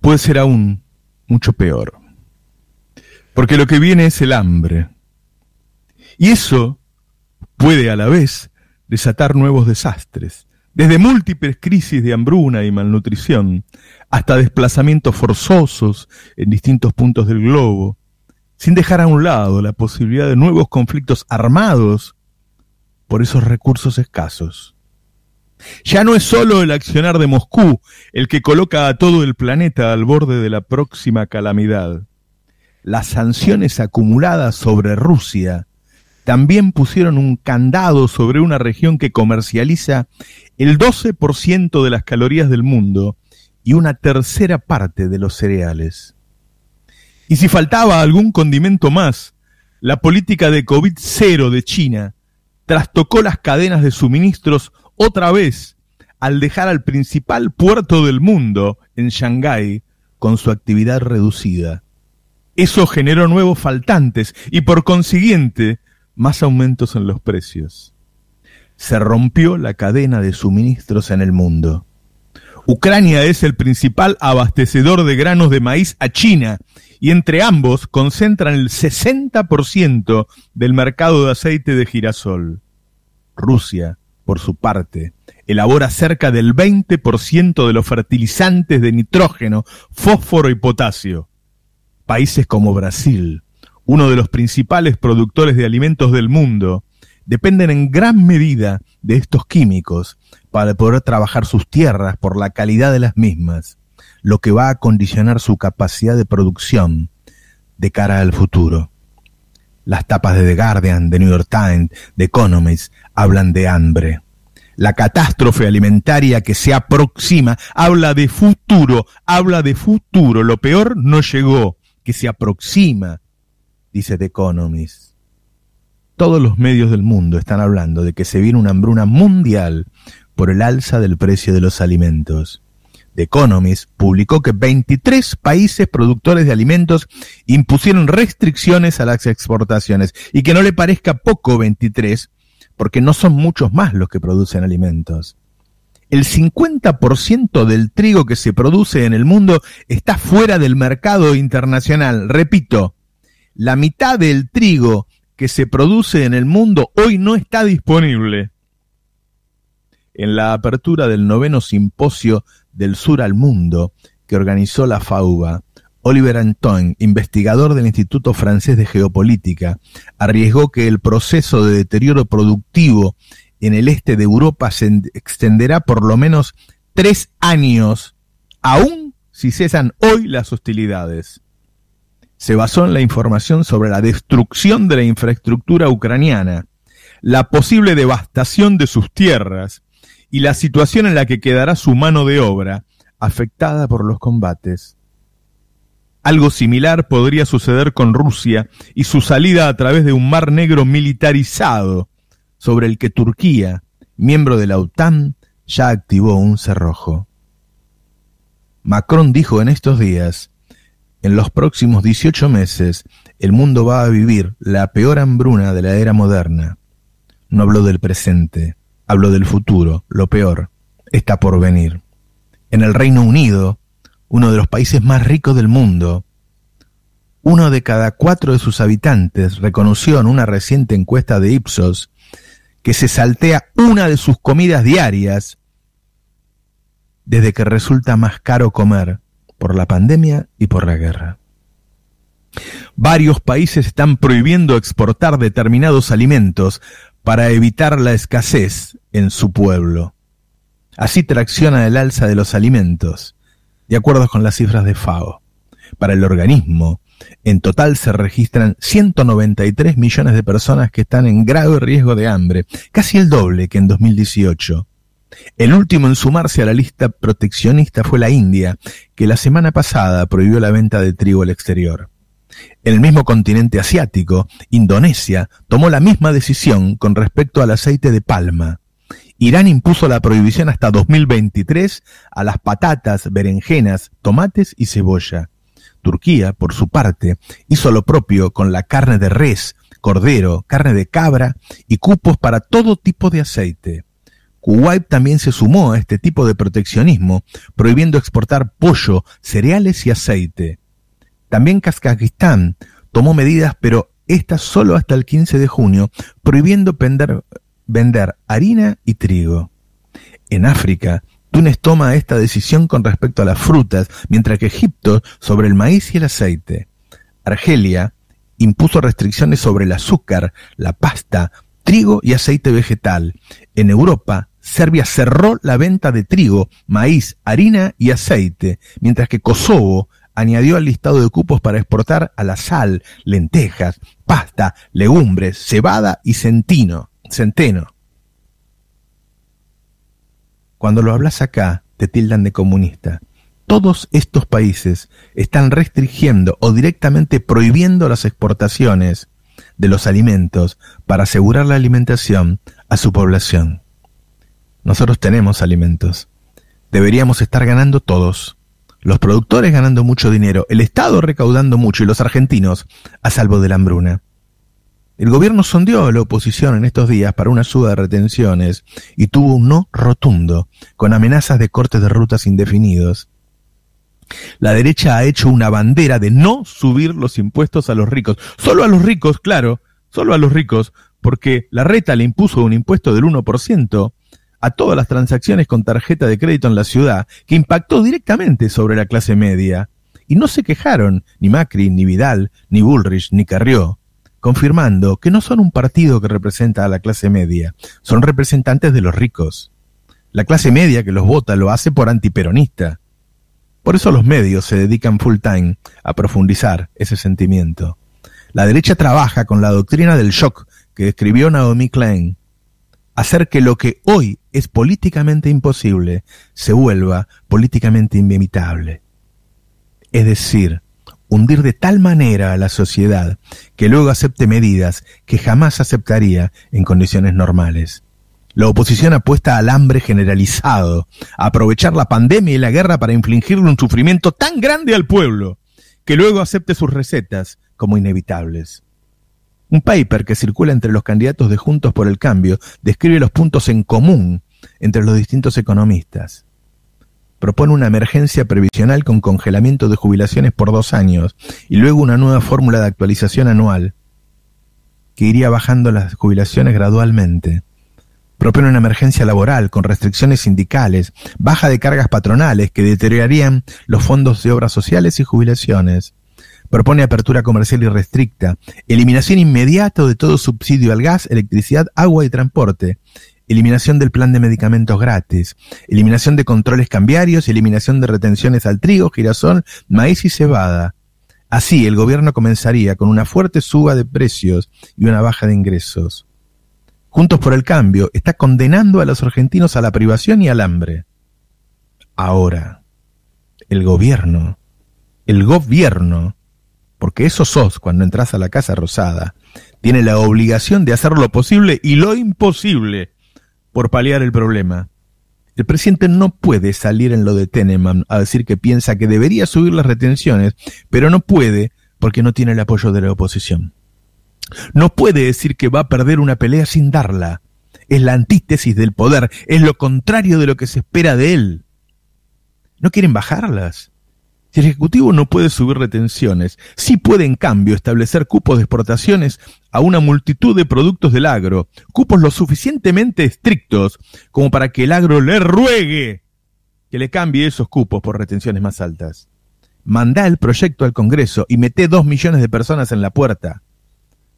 puede ser aún mucho peor. Porque lo que viene es el hambre. Y eso puede a la vez desatar nuevos desastres, desde múltiples crisis de hambruna y malnutrición hasta desplazamientos forzosos en distintos puntos del globo, sin dejar a un lado la posibilidad de nuevos conflictos armados por esos recursos escasos. Ya no es solo el accionar de Moscú el que coloca a todo el planeta al borde de la próxima calamidad. Las sanciones acumuladas sobre Rusia también pusieron un candado sobre una región que comercializa el 12% de las calorías del mundo y una tercera parte de los cereales. Y si faltaba algún condimento más, la política de COVID-0 de China trastocó las cadenas de suministros otra vez al dejar al principal puerto del mundo, en Shanghái, con su actividad reducida. Eso generó nuevos faltantes y por consiguiente más aumentos en los precios. Se rompió la cadena de suministros en el mundo. Ucrania es el principal abastecedor de granos de maíz a China y entre ambos concentran el 60% del mercado de aceite de girasol. Rusia por su parte, elabora cerca del 20% de los fertilizantes de nitrógeno, fósforo y potasio. Países como Brasil, uno de los principales productores de alimentos del mundo, dependen en gran medida de estos químicos para poder trabajar sus tierras por la calidad de las mismas, lo que va a condicionar su capacidad de producción de cara al futuro. Las tapas de The Guardian, The New York Times, The Economist hablan de hambre. La catástrofe alimentaria que se aproxima habla de futuro, habla de futuro. Lo peor no llegó, que se aproxima, dice The Economist. Todos los medios del mundo están hablando de que se viene una hambruna mundial por el alza del precio de los alimentos. The Economist publicó que 23 países productores de alimentos impusieron restricciones a las exportaciones y que no le parezca poco 23 porque no son muchos más los que producen alimentos. El 50% del trigo que se produce en el mundo está fuera del mercado internacional. Repito, la mitad del trigo que se produce en el mundo hoy no está disponible. En la apertura del noveno simposio del Sur al Mundo que organizó la FAUBA, Oliver Antoine, investigador del Instituto Francés de Geopolítica, arriesgó que el proceso de deterioro productivo en el este de Europa se extenderá por lo menos tres años, aún si cesan hoy las hostilidades. Se basó en la información sobre la destrucción de la infraestructura ucraniana, la posible devastación de sus tierras y la situación en la que quedará su mano de obra afectada por los combates. Algo similar podría suceder con Rusia y su salida a través de un mar negro militarizado, sobre el que Turquía, miembro de la OTAN, ya activó un cerrojo. Macron dijo en estos días, en los próximos 18 meses el mundo va a vivir la peor hambruna de la era moderna. No habló del presente, habló del futuro, lo peor, está por venir. En el Reino Unido, uno de los países más ricos del mundo, uno de cada cuatro de sus habitantes reconoció en una reciente encuesta de Ipsos que se saltea una de sus comidas diarias desde que resulta más caro comer por la pandemia y por la guerra. Varios países están prohibiendo exportar determinados alimentos para evitar la escasez en su pueblo. Así tracciona el alza de los alimentos de acuerdo con las cifras de FAO. Para el organismo, en total se registran 193 millones de personas que están en grave riesgo de hambre, casi el doble que en 2018. El último en sumarse a la lista proteccionista fue la India, que la semana pasada prohibió la venta de trigo al exterior. En el mismo continente asiático, Indonesia tomó la misma decisión con respecto al aceite de palma. Irán impuso la prohibición hasta 2023 a las patatas, berenjenas, tomates y cebolla. Turquía, por su parte, hizo lo propio con la carne de res, cordero, carne de cabra y cupos para todo tipo de aceite. Kuwait también se sumó a este tipo de proteccionismo, prohibiendo exportar pollo, cereales y aceite. También Kazajistán tomó medidas, pero estas solo hasta el 15 de junio, prohibiendo vender, vender harina y trigo. En África, Túnez toma esta decisión con respecto a las frutas, mientras que Egipto sobre el maíz y el aceite. Argelia impuso restricciones sobre el azúcar, la pasta, trigo y aceite vegetal. En Europa, Serbia cerró la venta de trigo, maíz, harina y aceite, mientras que Kosovo añadió al listado de cupos para exportar a la sal, lentejas, pasta, legumbres, cebada y centino, centeno. Cuando lo hablas acá, te tildan de comunista. Todos estos países están restringiendo o directamente prohibiendo las exportaciones de los alimentos para asegurar la alimentación a su población. Nosotros tenemos alimentos. Deberíamos estar ganando todos. Los productores ganando mucho dinero, el Estado recaudando mucho y los argentinos a salvo de la hambruna. El gobierno sondeó a la oposición en estos días para una suba de retenciones y tuvo un no rotundo, con amenazas de cortes de rutas indefinidos. La derecha ha hecho una bandera de no subir los impuestos a los ricos. Solo a los ricos, claro, solo a los ricos, porque la reta le impuso un impuesto del 1% a todas las transacciones con tarjeta de crédito en la ciudad, que impactó directamente sobre la clase media. Y no se quejaron ni Macri, ni Vidal, ni Bullrich, ni Carrió confirmando que no son un partido que representa a la clase media, son representantes de los ricos. La clase media que los vota lo hace por antiperonista. Por eso los medios se dedican full time a profundizar ese sentimiento. La derecha trabaja con la doctrina del shock que describió Naomi Klein, hacer que lo que hoy es políticamente imposible se vuelva políticamente inevitable. Es decir, hundir de tal manera a la sociedad que luego acepte medidas que jamás aceptaría en condiciones normales. La oposición apuesta al hambre generalizado, a aprovechar la pandemia y la guerra para infligirle un sufrimiento tan grande al pueblo, que luego acepte sus recetas como inevitables. Un paper que circula entre los candidatos de Juntos por el Cambio describe los puntos en común entre los distintos economistas propone una emergencia previsional con congelamiento de jubilaciones por dos años y luego una nueva fórmula de actualización anual que iría bajando las jubilaciones gradualmente. Propone una emergencia laboral con restricciones sindicales, baja de cargas patronales que deteriorarían los fondos de obras sociales y jubilaciones. Propone apertura comercial irrestricta, eliminación inmediata de todo subsidio al gas, electricidad, agua y transporte, eliminación del plan de medicamentos gratis, eliminación de controles cambiarios, eliminación de retenciones al trigo, girasol, maíz y cebada. Así, el gobierno comenzaría con una fuerte suba de precios y una baja de ingresos. Juntos por el Cambio está condenando a los argentinos a la privación y al hambre. Ahora, el gobierno, el gobierno, porque eso sos cuando entras a la Casa Rosada, tiene la obligación de hacer lo posible y lo imposible por paliar el problema. El presidente no puede salir en lo de Teneman a decir que piensa que debería subir las retenciones, pero no puede porque no tiene el apoyo de la oposición. No puede decir que va a perder una pelea sin darla. Es la antítesis del poder, es lo contrario de lo que se espera de él. ¿No quieren bajarlas? Si el Ejecutivo no puede subir retenciones, sí puede en cambio establecer cupos de exportaciones a una multitud de productos del agro, cupos lo suficientemente estrictos como para que el agro le ruegue que le cambie esos cupos por retenciones más altas. Mandá el proyecto al Congreso y mete dos millones de personas en la puerta.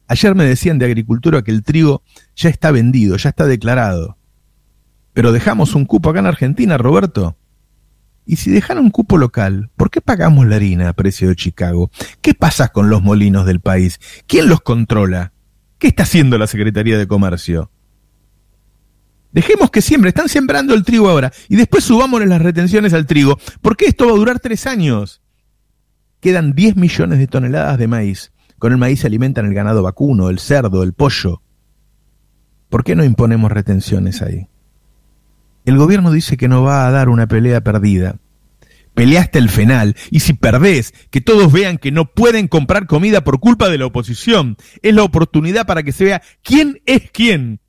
Ayer me decían de Agricultura que el trigo ya está vendido, ya está declarado. Pero dejamos un cupo acá en Argentina, Roberto. Y si dejan un cupo local, ¿por qué pagamos la harina a precio de Chicago? ¿Qué pasa con los molinos del país? ¿Quién los controla? ¿Qué está haciendo la Secretaría de Comercio? Dejemos que siempre, están sembrando el trigo ahora y después subámosle las retenciones al trigo, porque esto va a durar tres años. Quedan 10 millones de toneladas de maíz. Con el maíz se alimentan el ganado vacuno, el cerdo, el pollo. ¿Por qué no imponemos retenciones ahí? El gobierno dice que no va a dar una pelea perdida. Peleaste el final, y si perdés, que todos vean que no pueden comprar comida por culpa de la oposición. Es la oportunidad para que se vea quién es quién.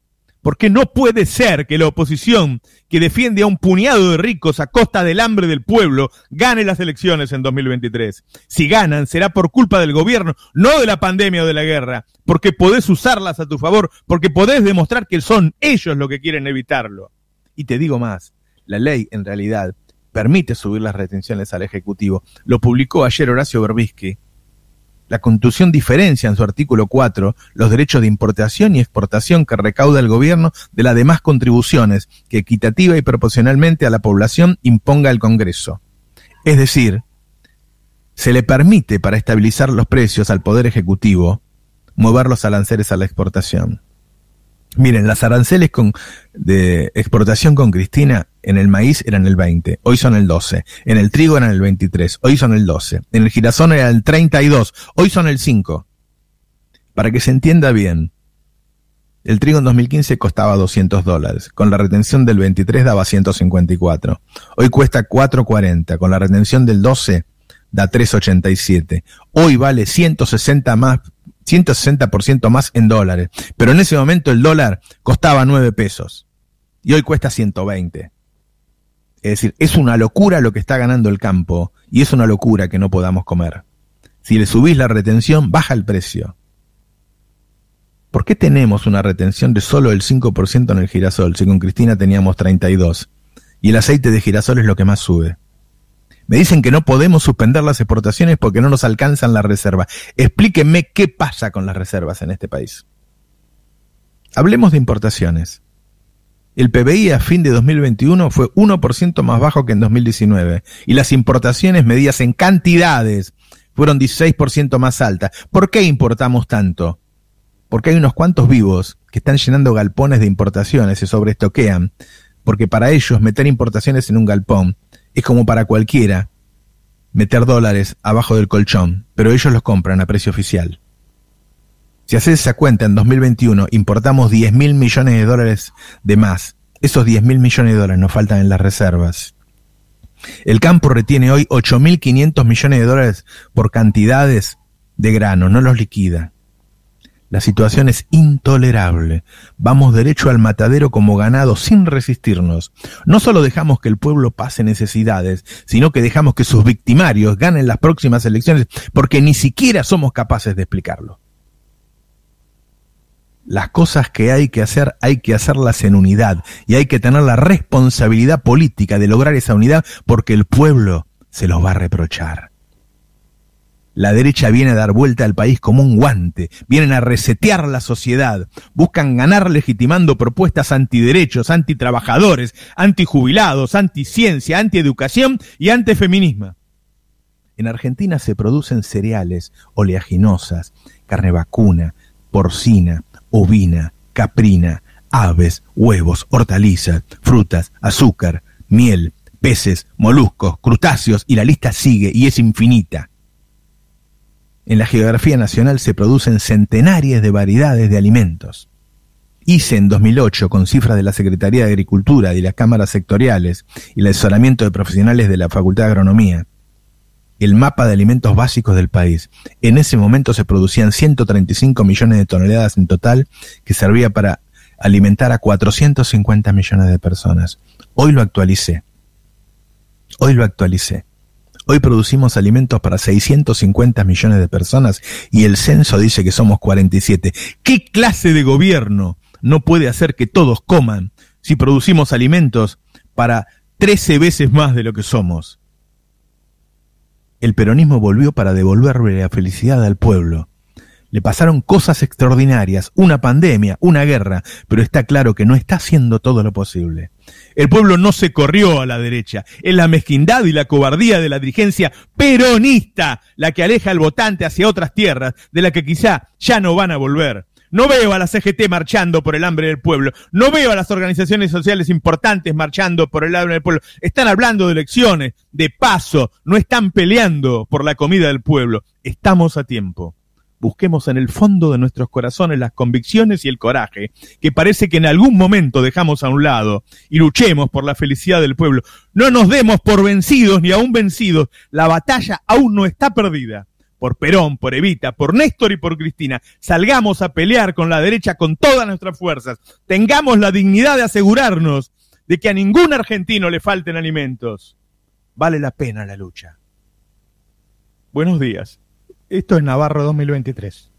Porque no puede ser que la oposición que defiende a un puñado de ricos a costa del hambre del pueblo gane las elecciones en 2023. Si ganan, será por culpa del gobierno, no de la pandemia o de la guerra, porque podés usarlas a tu favor, porque podés demostrar que son ellos los que quieren evitarlo. Y te digo más, la ley en realidad permite subir las retenciones al Ejecutivo. Lo publicó ayer Horacio Berbisky la Constitución diferencia en su artículo 4 los derechos de importación y exportación que recauda el gobierno de las demás contribuciones que equitativa y proporcionalmente a la población imponga el Congreso. Es decir, se le permite para estabilizar los precios al Poder Ejecutivo mover los aranceles a la exportación. Miren, las aranceles de exportación con Cristina en el maíz eran el 20, hoy son el 12. En el trigo eran el 23, hoy son el 12. En el girasol era el 32, hoy son el 5. Para que se entienda bien, el trigo en 2015 costaba 200 dólares, con la retención del 23 daba 154. Hoy cuesta 440, con la retención del 12 da 387. Hoy vale 160 más 160% más en dólares. Pero en ese momento el dólar costaba 9 pesos y hoy cuesta 120. Es decir, es una locura lo que está ganando el campo y es una locura que no podamos comer. Si le subís la retención, baja el precio. ¿Por qué tenemos una retención de solo el 5% en el girasol si con Cristina teníamos 32? Y el aceite de girasol es lo que más sube. Me dicen que no podemos suspender las exportaciones porque no nos alcanzan las reservas. Explíquenme qué pasa con las reservas en este país. Hablemos de importaciones. El PBI a fin de 2021 fue 1% más bajo que en 2019 y las importaciones medidas en cantidades fueron 16% más altas. ¿Por qué importamos tanto? Porque hay unos cuantos vivos que están llenando galpones de importaciones, se sobreestoquean, porque para ellos meter importaciones en un galpón es como para cualquiera meter dólares abajo del colchón, pero ellos los compran a precio oficial. Si haces esa cuenta, en 2021 importamos 10 mil millones de dólares de más. Esos 10 mil millones de dólares nos faltan en las reservas. El campo retiene hoy 8.500 millones de dólares por cantidades de grano, no los liquida. La situación es intolerable. Vamos derecho al matadero como ganado sin resistirnos. No solo dejamos que el pueblo pase necesidades, sino que dejamos que sus victimarios ganen las próximas elecciones porque ni siquiera somos capaces de explicarlo. Las cosas que hay que hacer hay que hacerlas en unidad y hay que tener la responsabilidad política de lograr esa unidad porque el pueblo se los va a reprochar. La derecha viene a dar vuelta al país como un guante, vienen a resetear la sociedad, buscan ganar legitimando propuestas antiderechos, antitrabajadores, antijubilados, anticiencia, antieducación y antifeminismo. En Argentina se producen cereales, oleaginosas, carne vacuna, porcina, ovina, caprina, aves, huevos, hortalizas, frutas, azúcar, miel, peces, moluscos, crustáceos y la lista sigue y es infinita. En la geografía nacional se producen centenares de variedades de alimentos. Hice en 2008, con cifras de la Secretaría de Agricultura y las cámaras sectoriales y el asesoramiento de profesionales de la Facultad de Agronomía, el mapa de alimentos básicos del país. En ese momento se producían 135 millones de toneladas en total, que servía para alimentar a 450 millones de personas. Hoy lo actualicé. Hoy lo actualicé. Hoy producimos alimentos para 650 millones de personas y el censo dice que somos 47. ¿Qué clase de gobierno no puede hacer que todos coman si producimos alimentos para 13 veces más de lo que somos? El peronismo volvió para devolverle la felicidad al pueblo. Le pasaron cosas extraordinarias, una pandemia, una guerra, pero está claro que no está haciendo todo lo posible. El pueblo no se corrió a la derecha. Es la mezquindad y la cobardía de la dirigencia peronista la que aleja al votante hacia otras tierras de la que quizá ya no van a volver. No veo a la CGT marchando por el hambre del pueblo. No veo a las organizaciones sociales importantes marchando por el hambre del pueblo. Están hablando de elecciones, de paso. No están peleando por la comida del pueblo. Estamos a tiempo busquemos en el fondo de nuestros corazones las convicciones y el coraje, que parece que en algún momento dejamos a un lado, y luchemos por la felicidad del pueblo. No nos demos por vencidos ni aún vencidos, la batalla aún no está perdida por Perón, por Evita, por Néstor y por Cristina. Salgamos a pelear con la derecha con todas nuestras fuerzas. Tengamos la dignidad de asegurarnos de que a ningún argentino le falten alimentos. Vale la pena la lucha. Buenos días. Esto es Navarro 2023.